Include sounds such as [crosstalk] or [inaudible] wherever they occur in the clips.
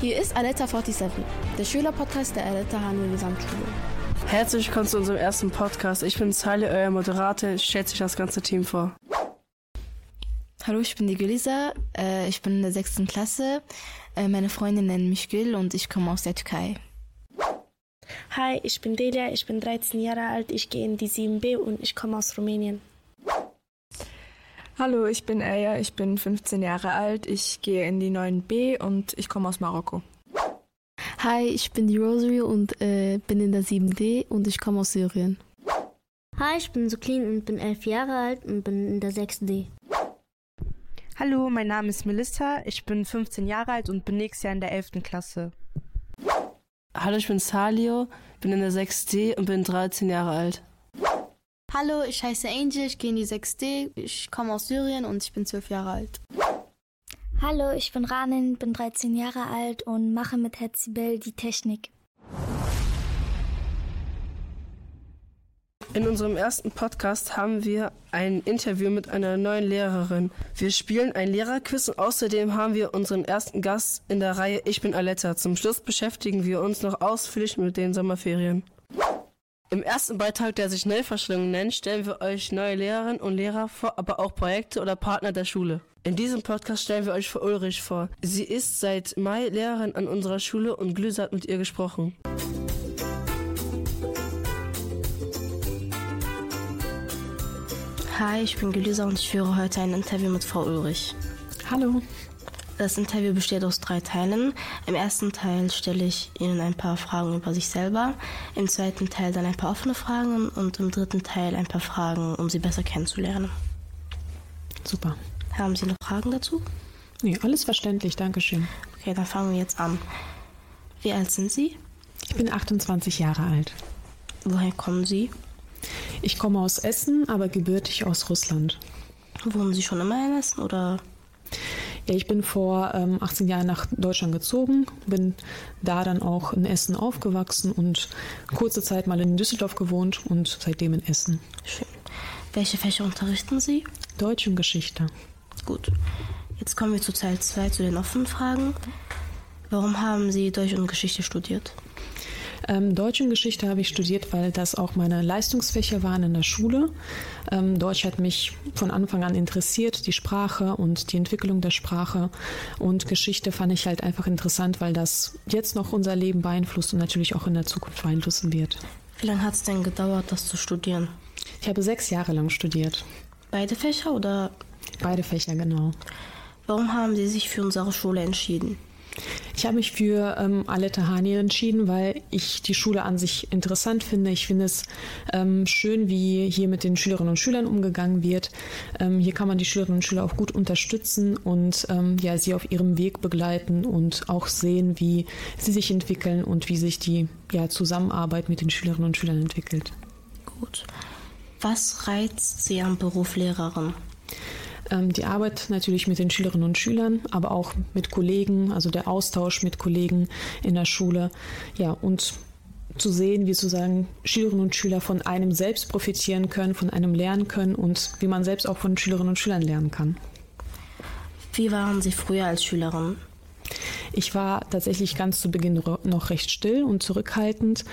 Hier ist Aletta 47, der Schülerpodcast der Aletta Hanel Gesamtschule. Herzlich willkommen zu unserem ersten Podcast. Ich bin Sally, euer Moderator. Ich stelle sich das ganze Team vor. Hallo, ich bin die Gülisa. Äh, ich bin in der sechsten Klasse. Äh, meine Freunde nennen mich Gül und ich komme aus der Türkei. Hi, ich bin Delia, ich bin 13 Jahre alt, ich gehe in die 7b und ich komme aus Rumänien. Hallo, ich bin Aya, ich bin 15 Jahre alt, ich gehe in die 9b und ich komme aus Marokko. Hi, ich bin die Rosary und äh, bin in der 7D und ich komme aus Syrien. Hi, ich bin Suklin und bin 11 Jahre alt und bin in der 6D. Hallo, mein Name ist Melissa, ich bin 15 Jahre alt und bin nächstes Jahr in der 11. Klasse. Hallo, ich bin Salio, bin in der 6D und bin 13 Jahre alt. Hallo, ich heiße Angel, ich gehe in die 6D, ich komme aus Syrien und ich bin 12 Jahre alt. Hallo, ich bin Ranin, bin 13 Jahre alt und mache mit Hetzibel die Technik. In unserem ersten Podcast haben wir ein Interview mit einer neuen Lehrerin. Wir spielen ein Lehrerquiz und außerdem haben wir unseren ersten Gast in der Reihe Ich bin Aletta. Zum Schluss beschäftigen wir uns noch ausführlich mit den Sommerferien. Im ersten Beitrag, der sich Neuverschwörung nennt, stellen wir euch neue Lehrerinnen und Lehrer vor, aber auch Projekte oder Partner der Schule. In diesem Podcast stellen wir euch für Ulrich vor. Sie ist seit Mai Lehrerin an unserer Schule und Glüse hat mit ihr gesprochen. Hi, ich bin Gelisa und ich führe heute ein Interview mit Frau Ulrich. Hallo. Das Interview besteht aus drei Teilen. Im ersten Teil stelle ich Ihnen ein paar Fragen über sich selber, im zweiten Teil dann ein paar offene Fragen und im dritten Teil ein paar Fragen, um Sie besser kennenzulernen. Super. Haben Sie noch Fragen dazu? Nee, alles verständlich, danke schön. Okay, dann fangen wir jetzt an. Wie alt sind Sie? Ich bin 28 Jahre alt. Woher kommen Sie? Ich komme aus Essen, aber gebürtig aus Russland. Wohnen Sie schon immer in Essen oder? Ja, ich bin vor ähm, 18 Jahren nach Deutschland gezogen, bin da dann auch in Essen aufgewachsen und kurze Zeit mal in Düsseldorf gewohnt und seitdem in Essen. Schön. Welche Fächer unterrichten Sie? Deutsch und Geschichte. Gut. Jetzt kommen wir zu Teil 2, zu den offenen Fragen. Warum haben Sie Deutsch und Geschichte studiert? Ähm, Deutsch und Geschichte habe ich studiert, weil das auch meine Leistungsfächer waren in der Schule. Ähm, Deutsch hat mich von Anfang an interessiert, die Sprache und die Entwicklung der Sprache. Und Geschichte fand ich halt einfach interessant, weil das jetzt noch unser Leben beeinflusst und natürlich auch in der Zukunft beeinflussen wird. Wie lange hat es denn gedauert, das zu studieren? Ich habe sechs Jahre lang studiert. Beide Fächer oder? Beide Fächer, genau. Warum haben Sie sich für unsere Schule entschieden? Ich habe mich für ähm, Aletta Hani entschieden, weil ich die Schule an sich interessant finde. Ich finde es ähm, schön, wie hier mit den Schülerinnen und Schülern umgegangen wird. Ähm, hier kann man die Schülerinnen und Schüler auch gut unterstützen und ähm, ja, sie auf ihrem Weg begleiten und auch sehen, wie sie sich entwickeln und wie sich die ja, Zusammenarbeit mit den Schülerinnen und Schülern entwickelt. Gut. Was reizt Sie am Beruf Lehrerin? Ähm, die Arbeit natürlich mit den Schülerinnen und Schülern, aber auch mit Kollegen, also der Austausch mit Kollegen in der Schule. Ja, und zu sehen, wie sozusagen Schülerinnen und Schüler von einem selbst profitieren können, von einem lernen können und wie man selbst auch von Schülerinnen und Schülern lernen kann. Wie waren Sie früher als Schülerin? Ich war tatsächlich ganz zu Beginn noch recht still und zurückhaltend.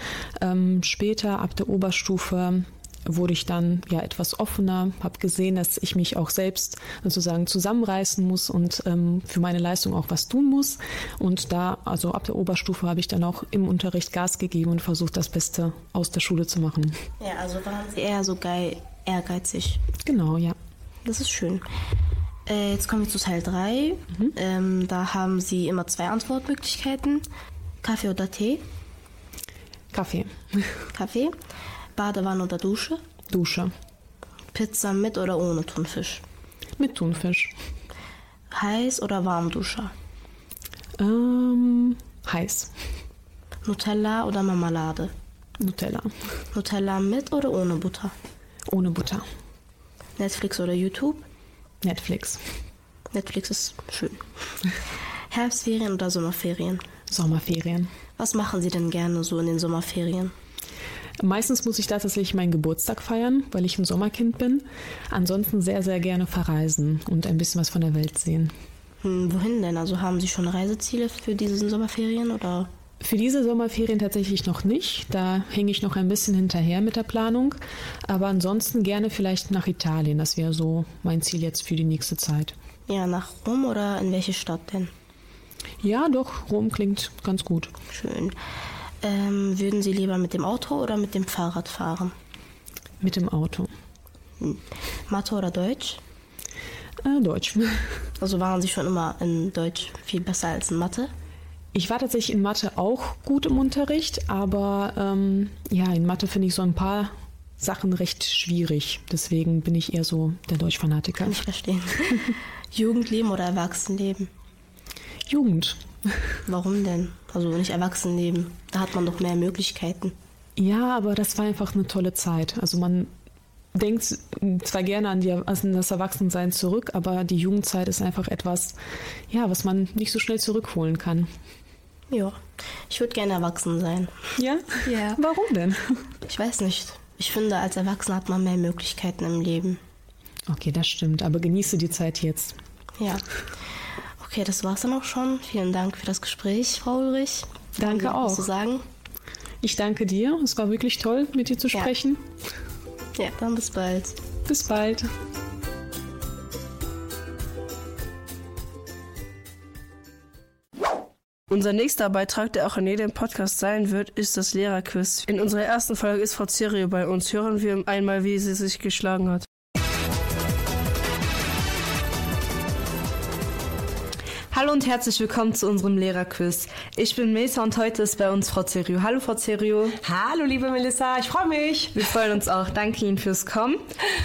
Ähm, später, ab der Oberstufe, wurde ich dann ja etwas offener, habe gesehen, dass ich mich auch selbst sozusagen zusammenreißen muss und ähm, für meine Leistung auch was tun muss. Und da, also ab der Oberstufe, habe ich dann auch im Unterricht Gas gegeben und versucht, das Beste aus der Schule zu machen. Ja, also waren Sie eher so geil, ehrgeizig. Genau, ja. Das ist schön. Äh, jetzt kommen wir zu Teil 3. Mhm. Ähm, da haben Sie immer zwei Antwortmöglichkeiten. Kaffee oder Tee? Kaffee. Kaffee. Badewanne oder Dusche? Dusche. Pizza mit oder ohne Thunfisch? Mit Thunfisch. Heiß oder Warmduscher? Ähm, heiß. Nutella oder Marmelade? Nutella. Nutella mit oder ohne Butter? Ohne Butter. Netflix oder YouTube? Netflix. Netflix ist schön. [laughs] Herbstferien oder Sommerferien? Sommerferien. Was machen Sie denn gerne so in den Sommerferien? Meistens muss ich da tatsächlich meinen Geburtstag feiern, weil ich ein Sommerkind bin. Ansonsten sehr, sehr gerne verreisen und ein bisschen was von der Welt sehen. Hm, wohin denn? Also haben Sie schon Reiseziele für diese Sommerferien oder? Für diese Sommerferien tatsächlich noch nicht. Da hänge ich noch ein bisschen hinterher mit der Planung. Aber ansonsten gerne vielleicht nach Italien. Das wäre so mein Ziel jetzt für die nächste Zeit. Ja, nach Rom oder in welche Stadt denn? Ja, doch, Rom klingt ganz gut. Schön. Ähm, würden Sie lieber mit dem Auto oder mit dem Fahrrad fahren? Mit dem Auto. Hm. Mathe oder Deutsch? Äh, Deutsch. [laughs] Also waren Sie schon immer in Deutsch viel besser als in Mathe? Ich war tatsächlich in Mathe auch gut im Unterricht, aber ähm, ja, in Mathe finde ich so ein paar Sachen recht schwierig. Deswegen bin ich eher so der Deutschfanatiker. Kann ich verstehen. [laughs] Jugendleben oder Erwachsenenleben? Jugend. Warum denn? Also nicht Erwachsenenleben. Da hat man doch mehr Möglichkeiten. Ja, aber das war einfach eine tolle Zeit. Also man denkt zwar gerne an, die, an das Erwachsensein zurück, aber die Jugendzeit ist einfach etwas, ja, was man nicht so schnell zurückholen kann. Ja, ich würde gerne erwachsen sein. Ja? Ja. [laughs] Warum denn? Ich weiß nicht. Ich finde, als Erwachsener hat man mehr Möglichkeiten im Leben. Okay, das stimmt, aber genieße die Zeit jetzt. Ja. Okay, das war's dann auch schon. Vielen Dank für das Gespräch, Frau Ulrich. Danke auch. zu sagen? Ich danke dir. Es war wirklich toll, mit dir zu sprechen. Ja, ja dann bis bald. Bis bald. Unser nächster Beitrag, der auch in jedem Podcast sein wird, ist das Lehrerquiz. In unserer ersten Folge ist Frau Zerio bei uns. Hören wir einmal, wie sie sich geschlagen hat. Hallo und herzlich willkommen zu unserem Lehrerquiz. Ich bin Mesa und heute ist bei uns Frau Zerio. Hallo Frau Zerio. Hallo liebe Melissa, ich freue mich. Wir freuen uns auch. Danke Ihnen fürs Kommen.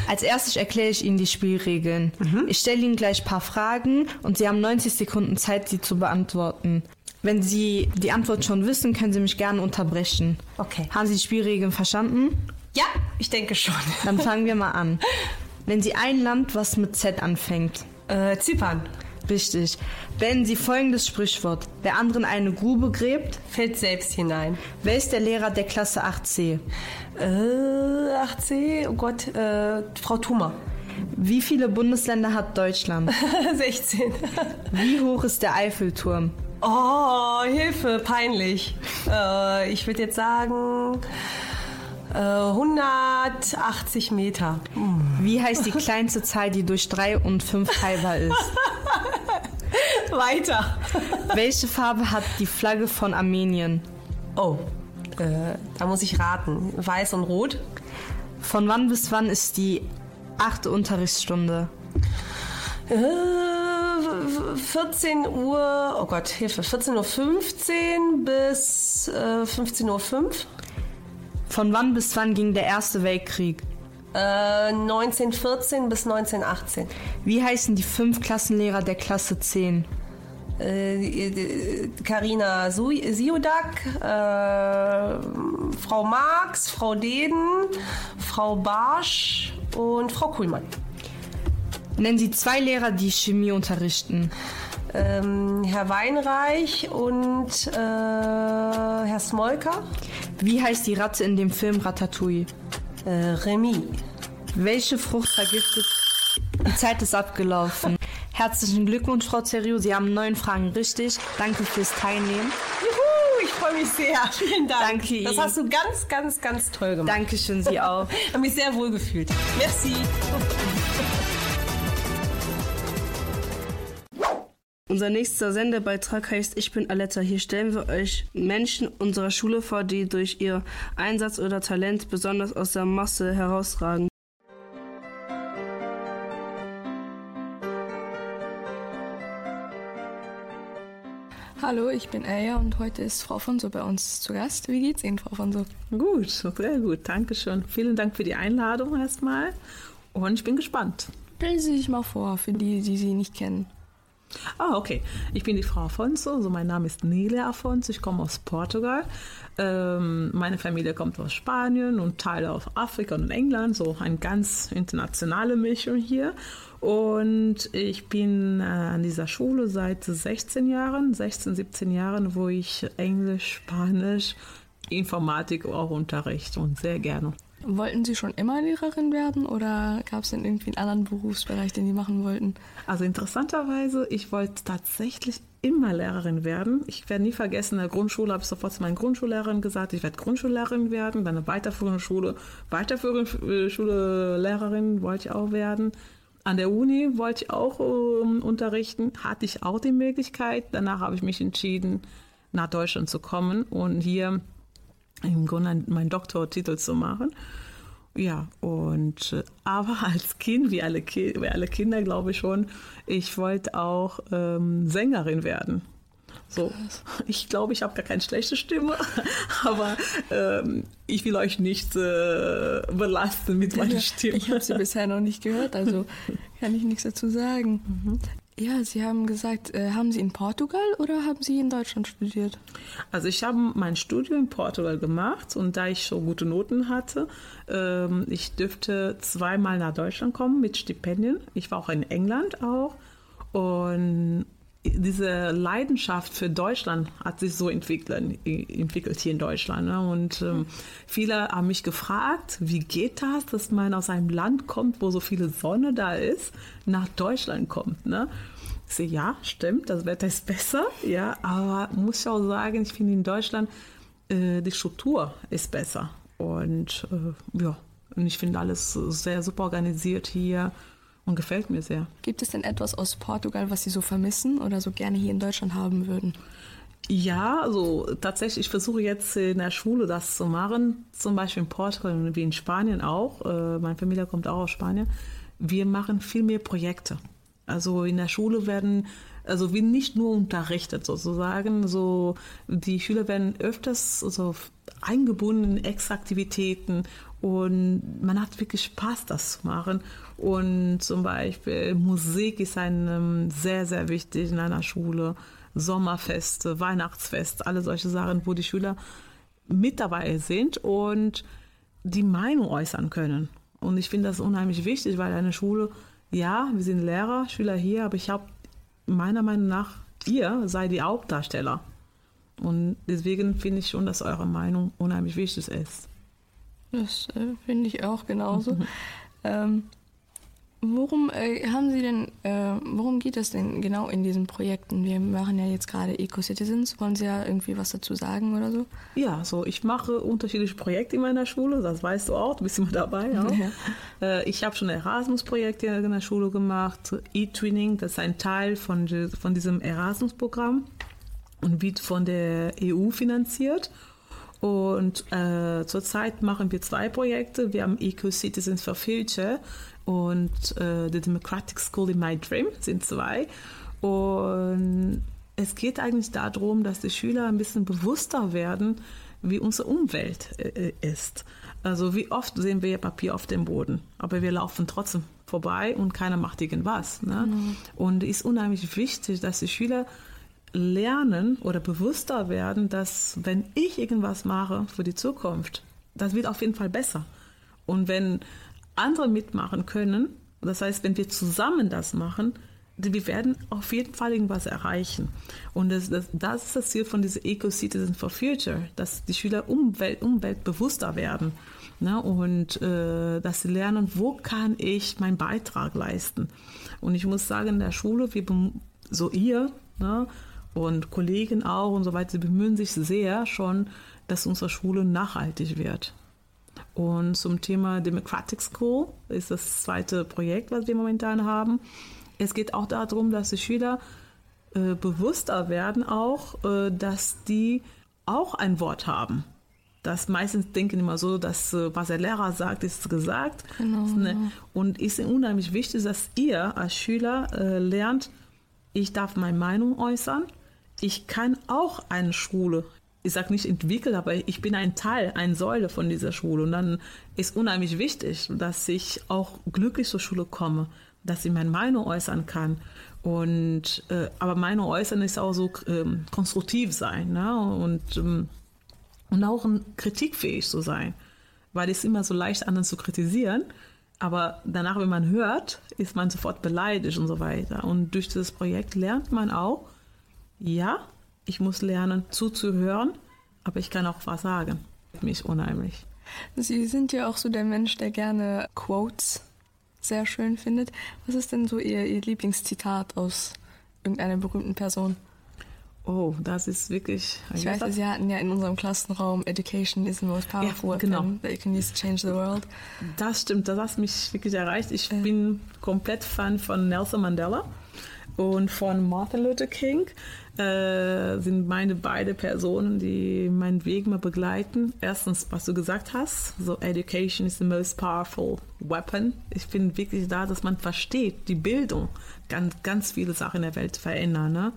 Als erstes erkläre ich Ihnen die Spielregeln. Mhm. Ich stelle Ihnen gleich ein paar Fragen und Sie haben 90 Sekunden Zeit, sie zu beantworten. Wenn Sie die Antwort schon wissen, können Sie mich gerne unterbrechen. Okay. Haben Sie die Spielregeln verstanden? Ja, ich denke schon. Dann fangen wir mal an. [laughs] Wenn Sie ein Land, was mit Z anfängt. Äh, Zypern. Richtig. Wenn Sie folgendes Sprichwort. Wer anderen eine Grube gräbt, fällt selbst hinein. Wer ist der Lehrer der Klasse 8c? Äh, 8c? Oh Gott, äh, Frau Thuma. Wie viele Bundesländer hat Deutschland? [laughs] 16. Wie hoch ist der Eiffelturm? Oh, Hilfe, peinlich. Äh, ich würde jetzt sagen äh, 180 Meter. Wie heißt die kleinste Zahl, die durch 3 und 5 teilbar ist? [laughs] Weiter. Welche Farbe hat die Flagge von Armenien? Oh, äh, da muss ich raten. Weiß und rot. Von wann bis wann ist die achte Unterrichtsstunde? Äh, 14 Uhr, oh Gott, Hilfe, 14.15 Uhr bis äh, 15.05 Uhr. Von wann bis wann ging der Erste Weltkrieg? Äh, 1914 bis 1918. Wie heißen die fünf Klassenlehrer der Klasse 10? Karina äh, Siodak, äh, Frau Marx, Frau Deden, Frau Barsch und Frau Kuhlmann. Nennen Sie zwei Lehrer, die Chemie unterrichten. Ähm, Herr Weinreich und äh, Herr Smolka. Wie heißt die Ratte in dem Film Ratatouille? Äh, Remy. Welche Frucht vergiftet? Die Zeit ist abgelaufen. Herzlichen Glückwunsch, Frau Zerio. Sie haben neun Fragen richtig. Danke fürs Teilnehmen. Juhu, ich freue mich sehr. [laughs] Vielen Dank. Danke Ihnen. Das hast du ganz, ganz, ganz toll gemacht. Dankeschön, Sie auch. [laughs] Ich habe mich sehr wohl gefühlt. Merci. Unser nächster Sendebeitrag heißt Ich bin Aletta. Hier stellen wir euch Menschen unserer Schule vor, die durch ihr Einsatz oder Talent besonders aus der Masse herausragen. Hallo, ich bin Aya und heute ist Frau Fonso bei uns zu Gast. Wie geht's Ihnen, Frau Fonso? Gut, sehr gut, danke schön. Vielen Dank für die Einladung erstmal und ich bin gespannt. Stellen Sie sich mal vor, für die, die Sie nicht kennen. Ah, okay. Ich bin die Frau Afonso, also mein Name ist Nele Afonso, ich komme aus Portugal. Ähm, meine Familie kommt aus Spanien und Teile aus Afrika und England, so eine ganz internationale Mischung hier. Und ich bin äh, an dieser Schule seit 16 Jahren, 16, 17 Jahren, wo ich Englisch, Spanisch, Informatik auch unterrichte und sehr gerne. Wollten Sie schon immer Lehrerin werden oder gab es denn irgendwie einen anderen Berufsbereich, den Sie machen wollten? Also interessanterweise, ich wollte tatsächlich immer Lehrerin werden. Ich werde nie vergessen, in der Grundschule habe ich sofort zu meiner Grundschullehrerin gesagt, ich werde Grundschullehrerin werden, dann eine weiterführende Schule, weiterführende Schule Lehrerin wollte ich auch werden. An der Uni wollte ich auch um, unterrichten, hatte ich auch die Möglichkeit. Danach habe ich mich entschieden, nach Deutschland zu kommen und hier im Grunde meinen Doktortitel zu machen. Ja, und äh, aber [laughs] als Kind, wie alle, Ki wie alle Kinder, glaube ich schon, ich wollte auch ähm, Sängerin werden. So, [laughs] ich glaube, ich habe gar keine schlechte Stimme, [laughs] aber ähm, ich will euch nicht äh, belasten mit meiner Stimme. Ich habe sie bisher noch nicht gehört, also kann ich nichts dazu sagen. Mhm. Ja, Sie haben gesagt, äh, haben Sie in Portugal oder haben Sie in Deutschland studiert? Also ich habe mein Studium in Portugal gemacht und da ich so gute Noten hatte, ähm, ich dürfte zweimal nach Deutschland kommen mit Stipendien. Ich war auch in England auch und diese Leidenschaft für Deutschland hat sich so entwickelt, entwickelt hier in Deutschland. Ne? Und ähm, viele haben mich gefragt, wie geht das, dass man aus einem Land kommt, wo so viele Sonne da ist, nach Deutschland kommt. Ne? Ich sehe, ja, stimmt, das Wetter ist besser, ja, aber muss ich auch sagen, ich finde in Deutschland äh, die Struktur ist besser. Und äh, ja, und ich finde alles sehr super organisiert hier und gefällt mir sehr. Gibt es denn etwas aus Portugal, was Sie so vermissen oder so gerne hier in Deutschland haben würden? Ja, also tatsächlich, ich versuche jetzt in der Schule das zu machen, zum Beispiel in Portugal wie in Spanien auch. Äh, meine Familie kommt auch aus Spanien. Wir machen viel mehr Projekte. Also in der Schule werden, also wir nicht nur unterrichtet sozusagen, so die Schüler werden öfters so eingebunden in Extraktivitäten und man hat wirklich Spaß, das zu machen. Und zum Beispiel Musik ist einem sehr, sehr wichtig in einer Schule. Sommerfeste, Weihnachtsfest, alle solche Sachen, wo die Schüler mit dabei sind und die Meinung äußern können. Und ich finde das unheimlich wichtig, weil eine Schule, ja, wir sind Lehrer, Schüler hier, aber ich habe meiner Meinung nach, ihr seid die Hauptdarsteller. Und deswegen finde ich schon, dass eure Meinung unheimlich wichtig ist. Das äh, finde ich auch genauso. [laughs] ähm, Worum äh, haben Sie denn, äh, worum geht es denn genau in diesen Projekten? Wir machen ja jetzt gerade Eco-Citizens. Wollen Sie ja irgendwie was dazu sagen oder so? Ja, so ich mache unterschiedliche Projekte in meiner Schule, das weißt du auch, du bist immer dabei. Auch. Ja. Äh, ich habe schon Erasmus-Projekte in der Schule gemacht, E-Twinning, das ist ein Teil von, von diesem Erasmus-Programm und wird von der EU finanziert. Und äh, zurzeit machen wir zwei Projekte. Wir haben Eco Citizens for Future und äh, The Democratic School in My Dream sind zwei. Und es geht eigentlich darum, dass die Schüler ein bisschen bewusster werden, wie unsere Umwelt äh, ist. Also wie oft sehen wir Papier auf dem Boden, aber wir laufen trotzdem vorbei und keiner macht irgendwas. Ne? Mhm. Und es ist unheimlich wichtig, dass die Schüler lernen oder bewusster werden, dass wenn ich irgendwas mache für die Zukunft, das wird auf jeden Fall besser. Und wenn andere mitmachen können, das heißt, wenn wir zusammen das machen, wir werden auf jeden Fall irgendwas erreichen. Und das, das, das ist das Ziel von dieser Eco-Citizen for Future, dass die Schüler umwelt, umweltbewusster werden ne? und äh, dass sie lernen, wo kann ich meinen Beitrag leisten. Und ich muss sagen, in der Schule, wir, so ihr, ne? und Kollegen auch und so weiter, sie bemühen sich sehr schon, dass unsere Schule nachhaltig wird. Und zum Thema Democratic School ist das zweite Projekt, was wir momentan haben. Es geht auch darum, dass die Schüler äh, bewusster werden, auch, äh, dass die auch ein Wort haben. Das meistens denken immer so, dass äh, was der Lehrer sagt, ist gesagt. Genau. Ne? Und es ist unheimlich wichtig, dass ihr als Schüler äh, lernt, ich darf meine Meinung äußern ich kann auch eine Schule, ich sage nicht entwickeln, aber ich bin ein Teil, eine Säule von dieser Schule. Und dann ist unheimlich wichtig, dass ich auch glücklich zur Schule komme, dass ich meine Meinung äußern kann. Und äh, aber Meinung äußern ist auch so ähm, konstruktiv sein ne? und, ähm, und auch kritikfähig zu sein. Weil es ist immer so leicht, anderen zu kritisieren. Aber danach, wenn man hört, ist man sofort beleidigt und so weiter. Und durch dieses Projekt lernt man auch, ja, ich muss lernen zuzuhören, aber ich kann auch was sagen. Mich unheimlich. Sie sind ja auch so der Mensch, der gerne Quotes sehr schön findet. Was ist denn so Ihr, Ihr Lieblingszitat aus irgendeiner berühmten Person? Oh, das ist wirklich. Ich weiß, Sie hatten ja in unserem Klassenraum Education is the most powerful ja, genau. weapon that you can use to change the world. Das stimmt, das hat mich wirklich erreicht. Ich äh. bin komplett Fan von Nelson Mandela und von Martin Luther King. Äh, sind meine beide Personen, die meinen Weg mal begleiten. Erstens, was du gesagt hast, so Education is the most powerful weapon. Ich bin wirklich da, dass man versteht, die Bildung kann ganz viele Sachen in der Welt verändern. Ne?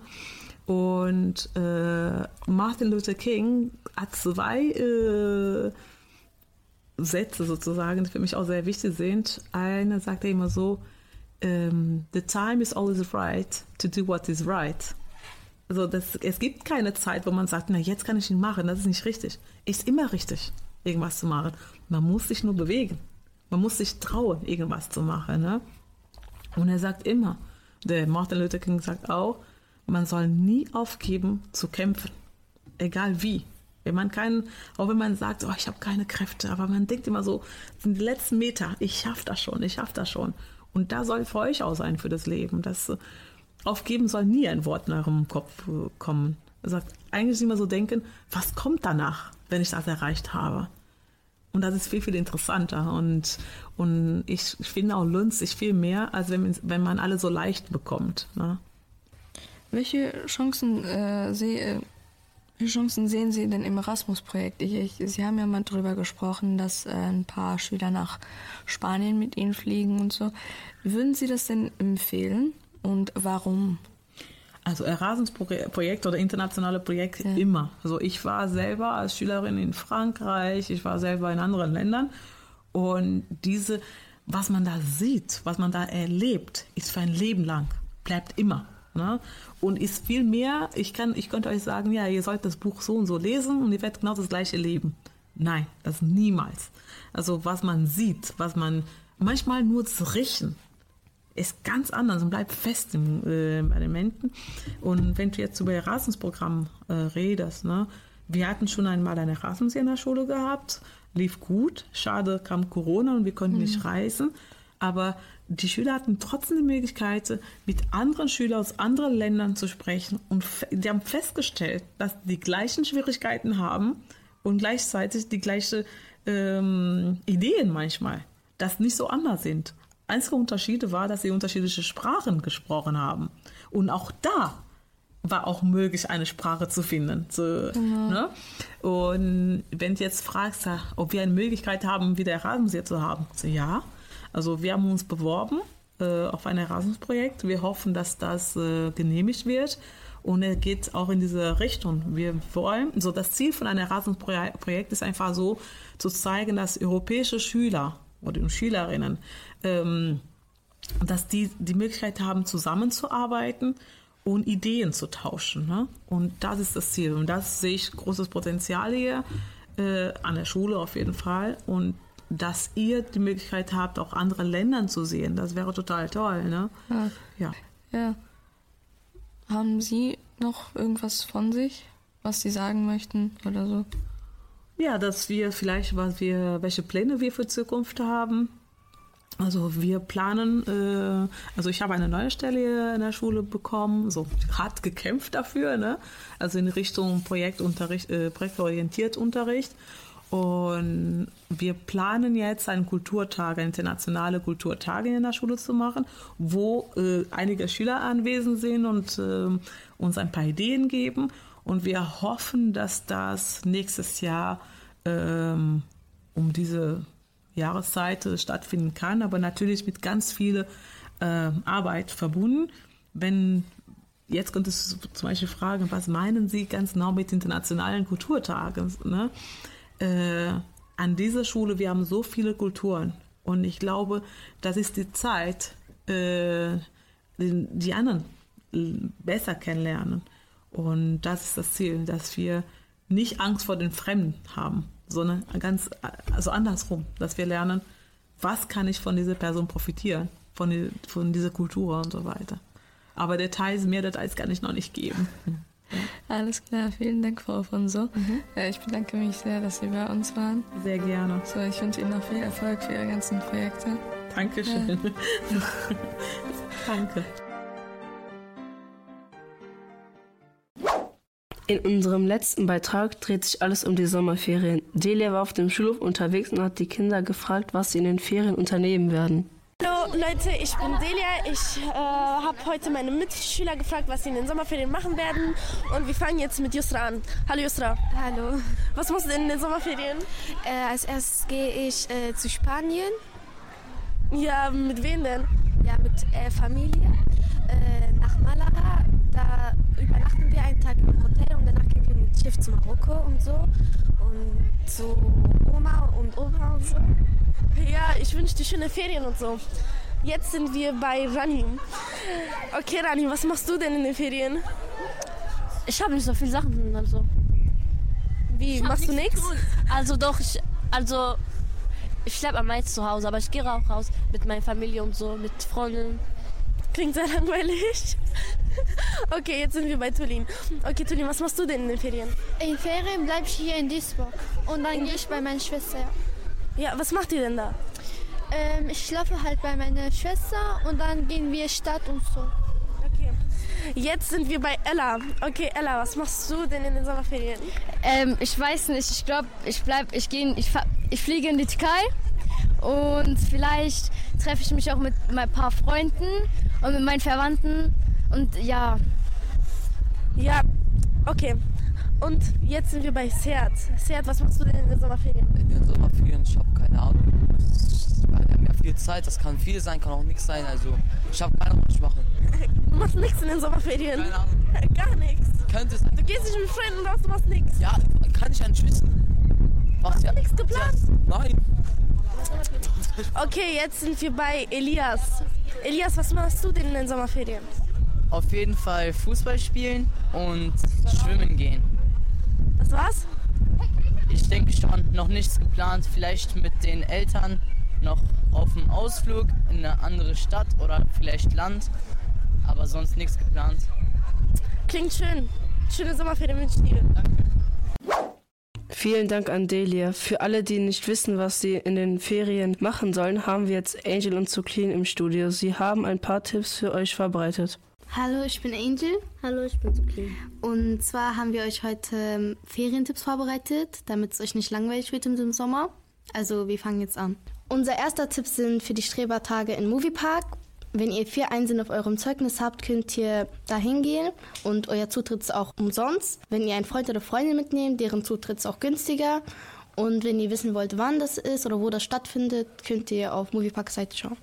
Und äh, Martin Luther King hat zwei äh, Sätze sozusagen, die für mich auch sehr wichtig sind. Einer sagt er immer so, um, ähm, the time is always right to do what is right. Also das, es gibt keine Zeit, wo man sagt, na jetzt kann ich ihn machen, das ist nicht richtig. Ist immer richtig, irgendwas zu machen. Man muss sich nur bewegen. Man muss sich trauen, irgendwas zu machen. Ne? Und er sagt immer, der Martin Luther King sagt auch, man soll nie aufgeben zu kämpfen, egal wie. Wenn man keinen, auch wenn man sagt, oh, ich habe keine Kräfte, aber man denkt immer so, sind die letzten Meter, ich schaffe das schon, ich schaffe das schon. Und da soll für euch auch sein für das Leben. Das äh, Aufgeben soll nie ein Wort nach dem Kopf äh, kommen. Er sagt, eigentlich immer so denken, was kommt danach, wenn ich das erreicht habe? Und das ist viel, viel interessanter. Und, und ich, finde auch lohnt sich viel mehr, als wenn, wenn man alle so leicht bekommt. Ne? Welche Chancen, äh, seh, äh, welche Chancen sehen Sie denn im Erasmus-Projekt? Sie haben ja mal darüber gesprochen, dass äh, ein paar Schüler nach Spanien mit Ihnen fliegen und so. Würden Sie das denn empfehlen und warum? Also Erasmus-Projekt oder internationale Projekte ja. immer. Also ich war selber als Schülerin in Frankreich, ich war selber in anderen Ländern und diese, was man da sieht, was man da erlebt, ist für ein Leben lang, bleibt immer. Ne? Und ist viel mehr, ich, kann, ich könnte euch sagen, ja, ihr sollt das Buch so und so lesen und ihr werdet genau das gleiche leben. Nein, das niemals. Also was man sieht, was man manchmal nur zu riechen, ist ganz anders und bleibt fest im, äh, bei den Menschen. Und wenn du jetzt über Erasmus-Programm äh, redest, ne, wir hatten schon einmal ein Erasmus in der Schule gehabt, lief gut. Schade kam Corona und wir konnten mhm. nicht reisen. Aber die Schüler hatten trotzdem die Möglichkeit, mit anderen Schülern aus anderen Ländern zu sprechen. Und die haben festgestellt, dass die gleichen Schwierigkeiten haben und gleichzeitig die gleichen ähm, Ideen manchmal, dass nicht so anders sind. Einzige Unterschiede war, dass sie unterschiedliche Sprachen gesprochen haben. Und auch da war auch möglich, eine Sprache zu finden. So, genau. ne? Und wenn du jetzt fragst, ob wir eine Möglichkeit haben, wieder Erasmus hier zu haben, so, ja, also wir haben uns beworben äh, auf ein Erasmus-Projekt. Wir hoffen, dass das äh, genehmigt wird. Und er geht auch in diese Richtung. Wir wollen, so das Ziel von einem Erasmus-Projekt ist einfach so, zu zeigen, dass europäische Schüler oder Schülerinnen, ähm, dass die die Möglichkeit haben, zusammenzuarbeiten und Ideen zu tauschen. Ne? Und das ist das Ziel. Und das sehe ich großes Potenzial hier äh, an der Schule auf jeden Fall. Und dass ihr die Möglichkeit habt, auch andere Länder zu sehen. Das wäre total toll, ne? Ja. ja. ja. Haben Sie noch irgendwas von sich, was Sie sagen möchten oder so? Ja, dass wir vielleicht, was wir, welche Pläne wir für Zukunft haben. Also wir planen, äh, also ich habe eine neue Stelle in der Schule bekommen, so hart gekämpft dafür, ne? Also in Richtung Projektunterricht, äh, projektorientiert Unterricht. Und wir planen jetzt einen Kulturtag, eine internationale Kulturtage in der Schule zu machen, wo äh, einige Schüler anwesend sind und äh, uns ein paar Ideen geben. Und wir hoffen, dass das nächstes Jahr ähm, um diese Jahreszeit äh, stattfinden kann, aber natürlich mit ganz viel äh, Arbeit verbunden. Wenn jetzt könntest du zum Beispiel fragen, was meinen Sie ganz genau mit internationalen Kulturtagen? Ne? äh, an dieser Schule, wir haben so viele Kulturen und ich glaube, das ist die Zeit, äh, die, die anderen besser kennenlernen. Und das ist das Ziel, dass wir nicht Angst vor den Fremden haben, sondern ganz, also andersrum, dass wir lernen, was kann ich von dieser Person profitieren, von, die, von dieser Kultur und so weiter. Aber Details, mehr Details kann ich noch nicht geben. [laughs] Alles klar, vielen Dank, Frau Afonso. Mhm. Ich bedanke mich sehr, dass Sie bei uns waren. Sehr gerne. So, ich wünsche Ihnen noch viel Erfolg für Ihre ganzen Projekte. Dankeschön. Ja. [laughs] Danke. In unserem letzten Beitrag dreht sich alles um die Sommerferien. Delia war auf dem Schulhof unterwegs und hat die Kinder gefragt, was sie in den Ferien unternehmen werden. Hallo Leute, ich bin Delia. Ich äh, habe heute meine Mitschüler gefragt, was sie in den Sommerferien machen werden. Und wir fangen jetzt mit Yusra an. Hallo Yusra. Hallo. Was machst du denn in den Sommerferien? Äh, als erstes gehe ich äh, zu Spanien. Ja, mit wem denn? Ja, mit äh, Familie. Äh, nach Malaga. Da übernachten wir einen Tag im Hotel und danach gehen wir mit Schiff zu Marokko und so. Und zu Oma und Opa und so. Ja, ich wünsche dir schöne Ferien und so. Jetzt sind wir bei Rani. Okay, Rani, was machst du denn in den Ferien? Ich habe nicht so viele Sachen, also. Wie, machst du nichts? Also doch, ich, also ich schleppe am meisten zu Hause, aber ich gehe auch raus mit meiner Familie und so, mit Freunden. Klingt sehr langweilig. [laughs] Okay, jetzt sind wir bei Tulin. Okay, Tulin, was machst du denn in den Ferien? In Ferien bleibe ich hier in Duisburg und dann gehe ich bei meiner Schwester. Ja, was macht ihr denn da? Ähm, ich schlafe halt bei meiner Schwester und dann gehen wir Stadt und so. Okay. Jetzt sind wir bei Ella. Okay, Ella, was machst du denn in den Sommerferien? Ähm, ich weiß nicht. Ich glaube, ich bleib, ich gehe, ich, ich fliege in die Türkei und vielleicht treffe ich mich auch mit ein paar Freunden und mit meinen Verwandten und ja. Ja, okay. Und jetzt sind wir bei Seat. Seat, was machst du denn in den Sommerferien? In den Sommerferien, ich habe keine Ahnung. Wir haben ja viel Zeit, das kann viel sein, kann auch nichts sein. Also ich habe keine Ahnung, was ich mache. [laughs] Du machst nichts in den Sommerferien? Keine Ahnung. [laughs] Gar nichts? Könnte sein. Du gehst nicht mit Freunden raus, du machst nichts? Ja, kann ich ja nicht wissen. Was Hast du ja, nichts geplant? Nein. Okay, jetzt sind wir bei Elias. Elias, was machst du denn in den Sommerferien? Auf jeden Fall Fußball spielen und schwimmen gehen. Das war's? Ich denke schon, noch nichts geplant. Vielleicht mit den Eltern noch auf einen Ausflug in eine andere Stadt oder vielleicht Land. Aber sonst nichts geplant. Klingt schön. Schöne Sommerferien wünsche ich dir. Danke. Vielen Dank an Delia. Für alle, die nicht wissen, was sie in den Ferien machen sollen, haben wir jetzt Angel und Zuclin im Studio. Sie haben ein paar Tipps für euch vorbereitet. Hallo, ich bin Angel. Hallo, ich bin Zuclin. Und zwar haben wir euch heute ähm, Ferientipps vorbereitet, damit es euch nicht langweilig wird im Sommer. Also wir fangen jetzt an. Unser erster Tipp sind für die Strebertage in Moviepark. Wenn ihr vier Einsen auf eurem Zeugnis habt, könnt ihr da hingehen und euer Zutritt ist auch umsonst. Wenn ihr einen Freund oder Freundin mitnehmt, deren Zutritt ist auch günstiger. Und wenn ihr wissen wollt, wann das ist oder wo das stattfindet, könnt ihr auf Moviepark-Seite schauen.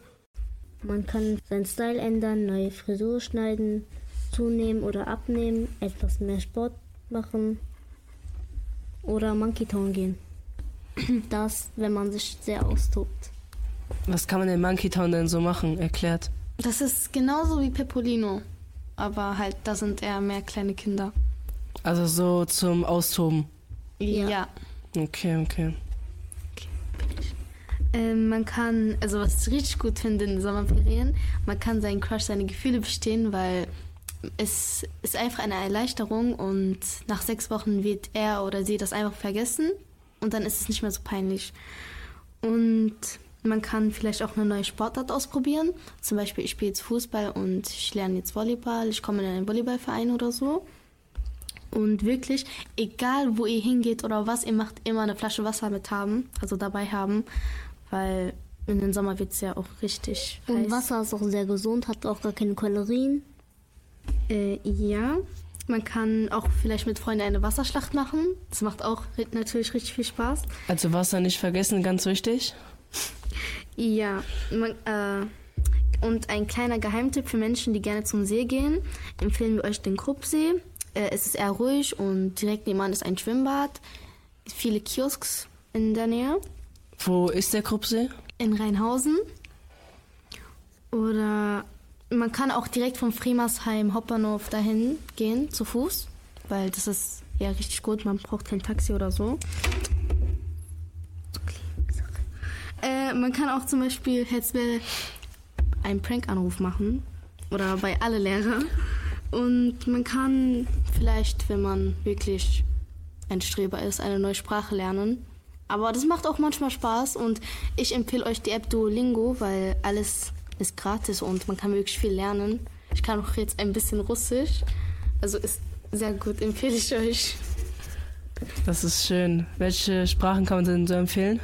Man kann seinen Style ändern, neue Frisur schneiden, zunehmen oder abnehmen, etwas mehr Sport machen oder Monkey Town gehen. Das, wenn man sich sehr austobt. Was kann man in Monkey Town denn so machen? Erklärt. Das ist genauso wie Pepolino, aber halt, da sind eher mehr kleine Kinder. Also so zum Austoben? Ja. ja. Okay, okay. Ähm, man kann, also was ich richtig gut finde in den Sommerferien, man kann seinen Crush, seine Gefühle bestehen, weil es ist einfach eine Erleichterung und nach sechs Wochen wird er oder sie das einfach vergessen und dann ist es nicht mehr so peinlich. Und man kann vielleicht auch eine neue Sportart ausprobieren. Zum Beispiel, ich spiele jetzt Fußball und ich lerne jetzt Volleyball. Ich komme in einen Volleyballverein oder so. Und wirklich, egal wo ihr hingeht oder was ihr macht, immer eine Flasche Wasser mit haben, also dabei haben, weil in den Sommer wird es ja auch richtig Und heiß. Wasser ist auch sehr gesund, hat auch gar keine Kalorien. Äh, ja, man kann auch vielleicht mit Freunden eine Wasserschlacht machen. Das macht auch natürlich richtig viel Spaß. Also Wasser nicht vergessen, ganz wichtig. Ja, man, äh, und ein kleiner Geheimtipp für Menschen, die gerne zum See gehen, empfehlen wir euch den Kruppsee. Äh, es ist eher ruhig und direkt nebenan ist ein Schwimmbad, viele Kiosks in der Nähe. Wo ist der Kruppsee? In Rheinhausen. Oder man kann auch direkt vom Fremersheim Hauptbahnhof dahin gehen, zu Fuß, weil das ist ja richtig gut, man braucht kein Taxi oder so. Äh, man kann auch zum Beispiel jetzt einen Prank-Anruf machen oder bei alle Lehrer und man kann vielleicht, wenn man wirklich ein Streber ist, eine neue Sprache lernen. Aber das macht auch manchmal Spaß und ich empfehle euch die App Duolingo, weil alles ist gratis und man kann wirklich viel lernen. Ich kann auch jetzt ein bisschen Russisch, also ist sehr gut, [laughs] empfehle ich euch. Das ist schön. Welche Sprachen kann man denn so empfehlen?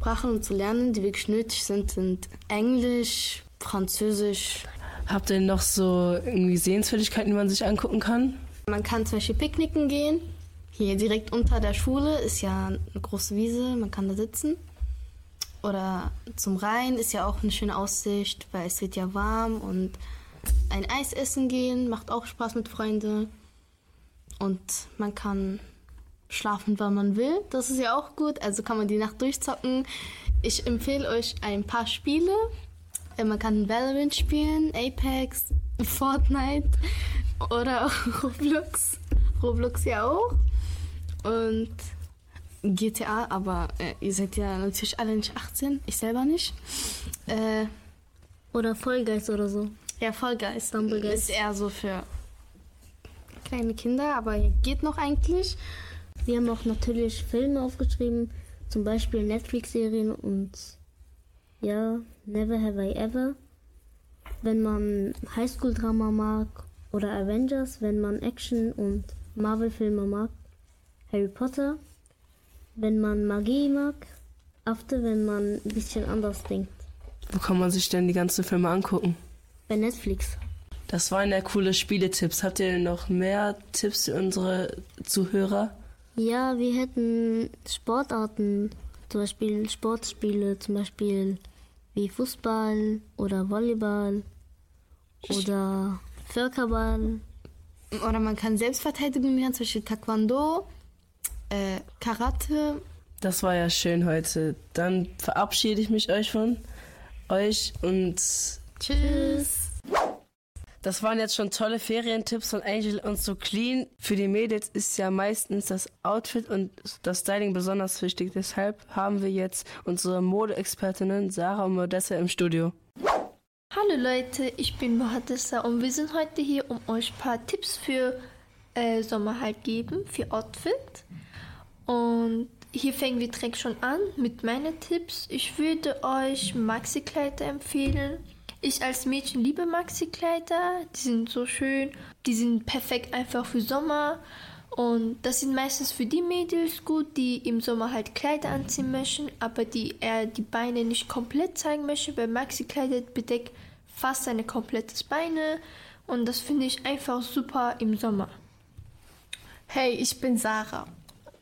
Sprachen zu lernen, die wirklich nötig sind, sind Englisch, Französisch. Habt ihr noch so irgendwie Sehenswürdigkeiten, die man sich angucken kann? Man kann zum Beispiel picknicken gehen. Hier direkt unter der Schule ist ja eine große Wiese, man kann da sitzen. Oder zum Rhein ist ja auch eine schöne Aussicht, weil es wird ja warm und ein Eis essen gehen macht auch Spaß mit Freunden. Und man kann schlafen, wann man will. Das ist ja auch gut. Also kann man die Nacht durchzocken. Ich empfehle euch ein paar Spiele. Äh, man kann Valorant spielen, Apex, Fortnite oder auch [laughs] Roblox. Roblox ja auch. Und GTA, aber äh, ihr seid ja natürlich alle nicht 18. Ich selber nicht. Äh, oder Vollgeist oder so. Ja, Vollgeist. Stumblegeist. Ist eher so für kleine Kinder, aber geht noch eigentlich. Wir haben auch natürlich Filme aufgeschrieben, zum Beispiel Netflix-Serien und ja, Never Have I Ever. Wenn man Highschool-Drama mag oder Avengers, wenn man Action und Marvel-Filme mag. Harry Potter, wenn man Magie mag. After, wenn man ein bisschen anders denkt. Wo kann man sich denn die ganzen Filme angucken? Bei Netflix. Das waren ja coole Spieletipps. Habt ihr noch mehr Tipps für unsere Zuhörer? Ja, wir hätten Sportarten, zum Beispiel Sportspiele, zum Beispiel wie Fußball oder Volleyball oder Völkerball. Oder man kann Selbstverteidigung lernen, zum Beispiel Taekwondo, äh, Karate. Das war ja schön heute. Dann verabschiede ich mich euch von euch und tschüss. Das waren jetzt schon tolle Ferientipps von Angel und so clean. Für die Mädels ist ja meistens das Outfit und das Styling besonders wichtig. Deshalb haben wir jetzt unsere Modeexpertinnen Sarah und Modessa im Studio. Hallo Leute, ich bin Modessa und wir sind heute hier, um euch ein paar Tipps für äh, Sommer halt geben, für Outfit. Und hier fangen wir direkt schon an mit meinen Tipps. Ich würde euch Maxi-Kleider empfehlen ich als Mädchen liebe Maxi-Kleider. Die sind so schön. Die sind perfekt einfach für Sommer. Und das sind meistens für die Mädels gut, die im Sommer halt Kleider anziehen möchten, aber die eher die Beine nicht komplett zeigen möchten, weil Maxi-Kleider bedeckt fast seine komplettes Beine. Und das finde ich einfach super im Sommer. Hey, ich bin Sarah.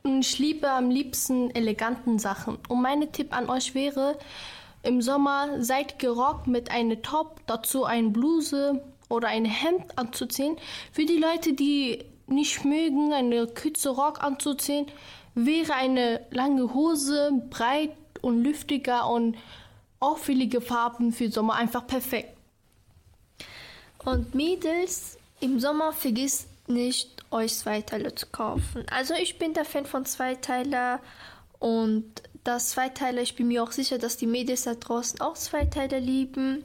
Und ich liebe am liebsten eleganten Sachen. Und mein Tipp an euch wäre, im Sommer seid gerockt mit einem Top, dazu eine Bluse oder ein Hemd anzuziehen. Für die Leute, die nicht mögen, eine kürze Rock anzuziehen, wäre eine lange Hose breit und lüftiger und auffällige Farben für Sommer einfach perfekt. Und Mädels, im Sommer vergisst nicht, euch Zweiteiler zu kaufen. Also ich bin der Fan von Zweiteiler und das Zweiteiler, ich bin mir auch sicher, dass die Mädels da draußen auch Zweiteiler lieben.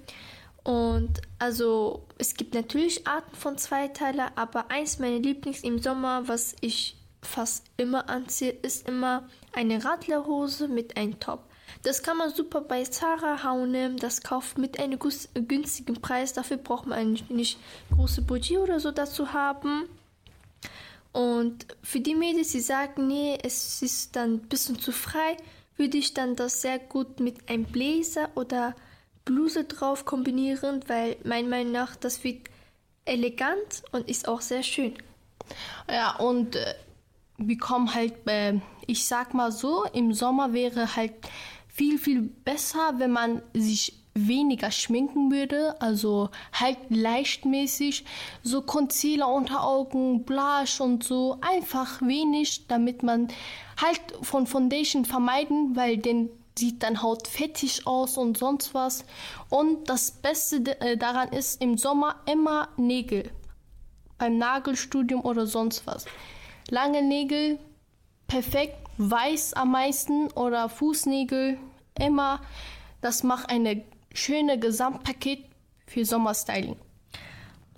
Und also es gibt natürlich Arten von Zweiteiler, aber eins meiner Lieblings im Sommer, was ich fast immer anziehe, ist immer eine Radlerhose mit einem Top. Das kann man super bei Zara hauen, das kauft mit einem günstigen Preis. Dafür braucht man eigentlich nicht große Budget oder so dazu haben. Und für die Mädels, die sagen, nee, es ist dann ein bisschen zu frei, würde ich dann das sehr gut mit einem Bläser oder Bluse drauf kombinieren, weil meiner Meinung nach das wird elegant und ist auch sehr schön. Ja, und äh, wir kommen halt, äh, ich sag mal so, im Sommer wäre halt viel, viel besser, wenn man sich weniger schminken würde, also halt leichtmäßig, so Concealer unter Augen, Blush und so, einfach wenig, damit man halt von Foundation vermeiden, weil den sieht dann Haut fettig aus und sonst was. Und das Beste äh, daran ist im Sommer immer Nägel. Beim Nagelstudium oder sonst was. Lange Nägel, perfekt, weiß am meisten oder Fußnägel, immer. Das macht eine schöne Gesamtpaket für Sommerstyling.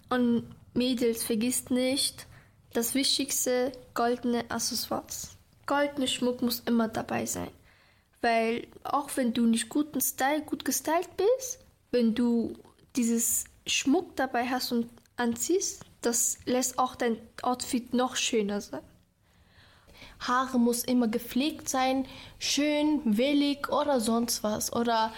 Und Mädels, vergisst nicht, Das Wichtigste, goldene Accessoires. Goldene Schmuck muss immer dabei sein. Weil auch wenn du nicht guten Style, gut gestylt bist, wenn du dieses Schmuck dabei hast und anziehst, das lässt auch dein Outfit noch schöner sein. Haare muss immer gepflegt sein, schön, wellig oder sonst was. Oder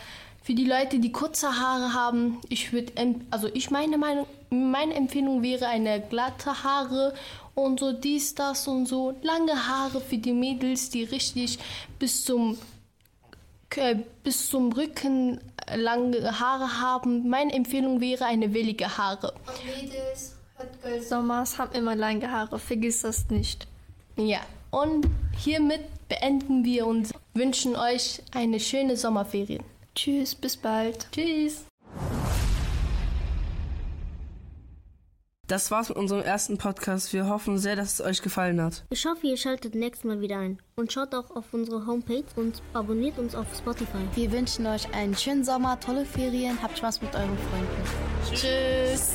für die Leute, die kurze Haare haben, ich würde, also ich meine Meinung, meine Empfehlung wäre eine glatte Haare und so dies, das und so. Lange Haare für die Mädels, die richtig bis zum äh, bis zum Rücken lange Haare haben. Meine Empfehlung wäre eine wellige Haare. Und Mädels, Hot Girl Sommers haben immer lange Haare, vergiss das nicht. Ja, und hiermit beenden wir und wünschen euch eine schöne Sommerferien. Tschüss, bis bald. Tschüss. Das war's mit unserem ersten Podcast. Wir hoffen sehr, dass es euch gefallen hat. Ich hoffe, ihr schaltet nächstes Mal wieder ein und schaut auch auf unsere Homepage und abonniert uns auf Spotify. Wir wünschen euch einen schönen Sommer, tolle Ferien, habt Spaß mit euren Freunden. Tschüss.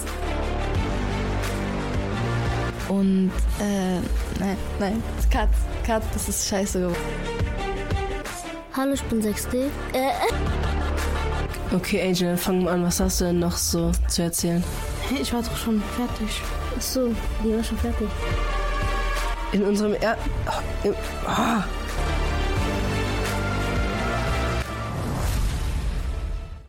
Und, äh, nein, nein, Cut, Cut, das ist scheiße. Hallo, ich bin 6D. Äh, Okay, Angel, fangen wir an. Was hast du denn noch so zu erzählen? Ich war doch schon fertig. Ach so, die war schon fertig. In unserem er... Im, ah.